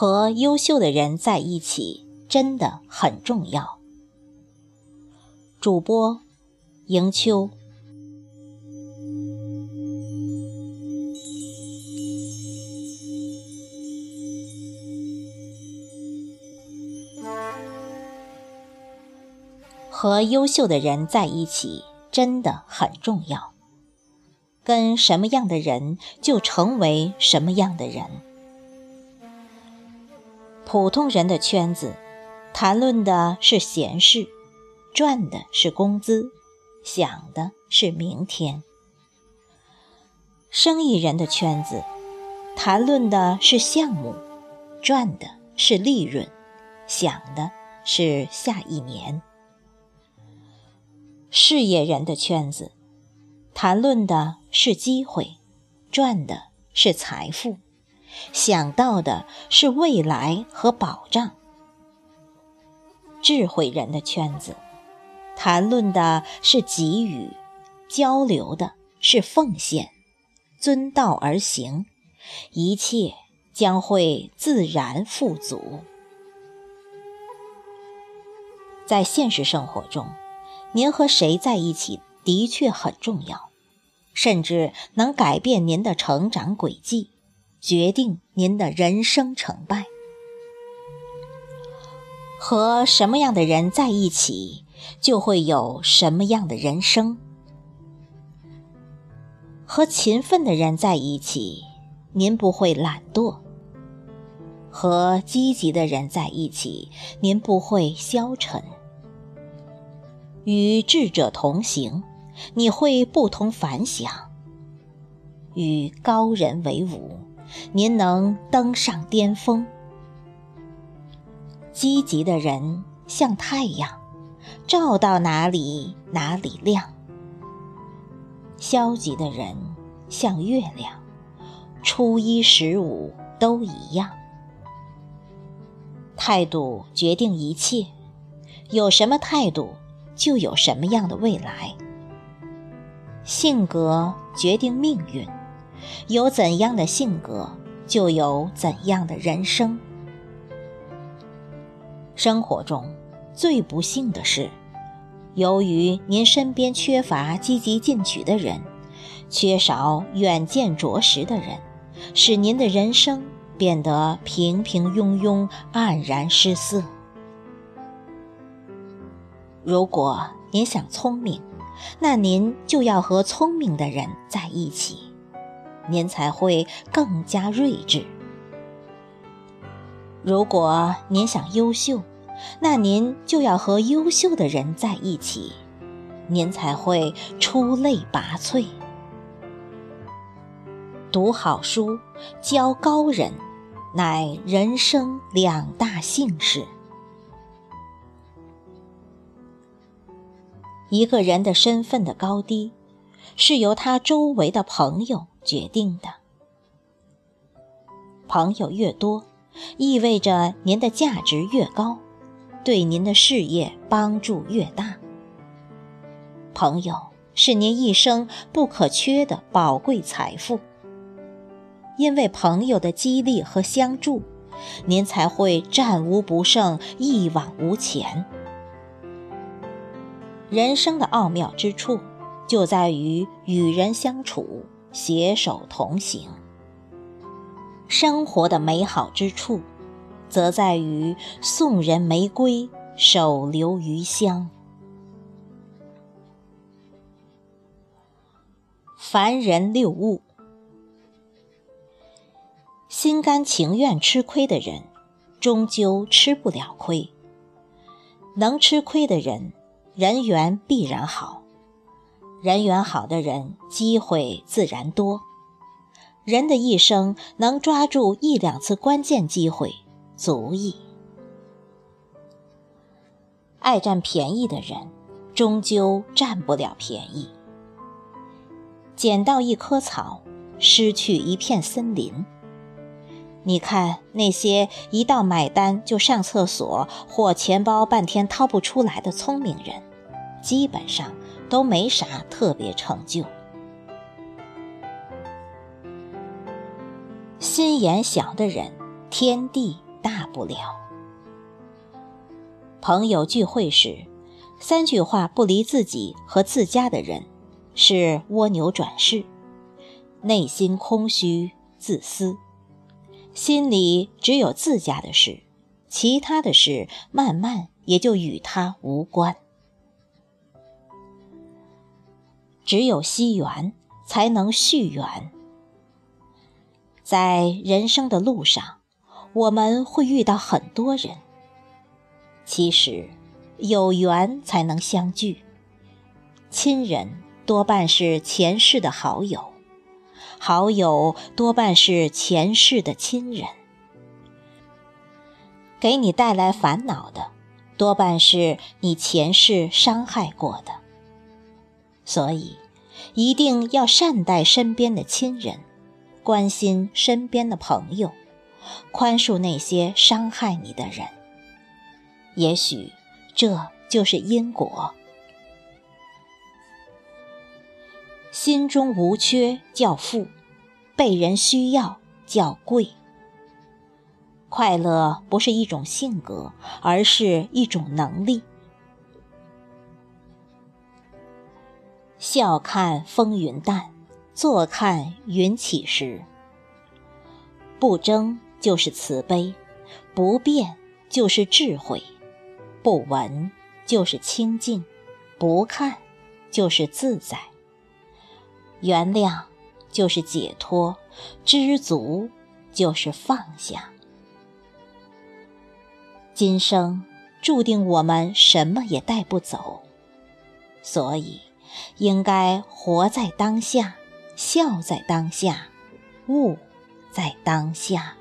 和优秀的人在一起真的很重要。主播迎秋。和优秀的人在一起真的很重要。跟什么样的人，就成为什么样的人。普通人的圈子，谈论的是闲事，赚的是工资，想的是明天。生意人的圈子，谈论的是项目，赚的是利润，想的是下一年。事业人的圈子，谈论的是机会，赚的是财富，想到的是未来和保障。智慧人的圈子，谈论的是给予，交流的是奉献，遵道而行，一切将会自然富足。在现实生活中。您和谁在一起的确很重要，甚至能改变您的成长轨迹，决定您的人生成败。和什么样的人在一起，就会有什么样的人生。和勤奋的人在一起，您不会懒惰；和积极的人在一起，您不会消沉。与智者同行，你会不同凡响；与高人为伍，您能登上巅峰。积极的人像太阳，照到哪里哪里亮；消极的人像月亮，初一十五都一样。态度决定一切，有什么态度？就有什么样的未来。性格决定命运，有怎样的性格，就有怎样的人生。生活中最不幸的是，由于您身边缺乏积极进取的人，缺少远见卓识的人，使您的人生变得平平庸庸、黯然失色。如果您想聪明，那您就要和聪明的人在一起，您才会更加睿智。如果您想优秀，那您就要和优秀的人在一起，您才会出类拔萃。读好书，交高人，乃人生两大幸事。一个人的身份的高低，是由他周围的朋友决定的。朋友越多，意味着您的价值越高，对您的事业帮助越大。朋友是您一生不可缺的宝贵财富，因为朋友的激励和相助，您才会战无不胜、一往无前。人生的奥妙之处，就在于与人相处，携手同行；生活的美好之处，则在于送人玫瑰，手留余香。凡人六物，心甘情愿吃亏的人，终究吃不了亏；能吃亏的人。人缘必然好，人缘好的人，机会自然多。人的一生能抓住一两次关键机会，足矣。爱占便宜的人，终究占不了便宜。捡到一棵草，失去一片森林。你看那些一到买单就上厕所或钱包半天掏不出来的聪明人，基本上都没啥特别成就。心眼小的人，天地大不了。朋友聚会时，三句话不离自己和自家的人，是蜗牛转世，内心空虚、自私，心里只有自家的事，其他的事慢慢也就与他无关。只有惜缘，才能续缘。在人生的路上，我们会遇到很多人。其实，有缘才能相聚。亲人多半是前世的好友，好友多半是前世的亲人。给你带来烦恼的，多半是你前世伤害过的。所以，一定要善待身边的亲人。关心身边的朋友，宽恕那些伤害你的人。也许这就是因果。心中无缺叫富，被人需要叫贵。快乐不是一种性格，而是一种能力。笑看风云淡。坐看云起时，不争就是慈悲，不变就是智慧，不闻就是清净，不看就是自在。原谅就是解脱，知足就是放下。今生注定我们什么也带不走，所以应该活在当下。笑在当下，悟在当下。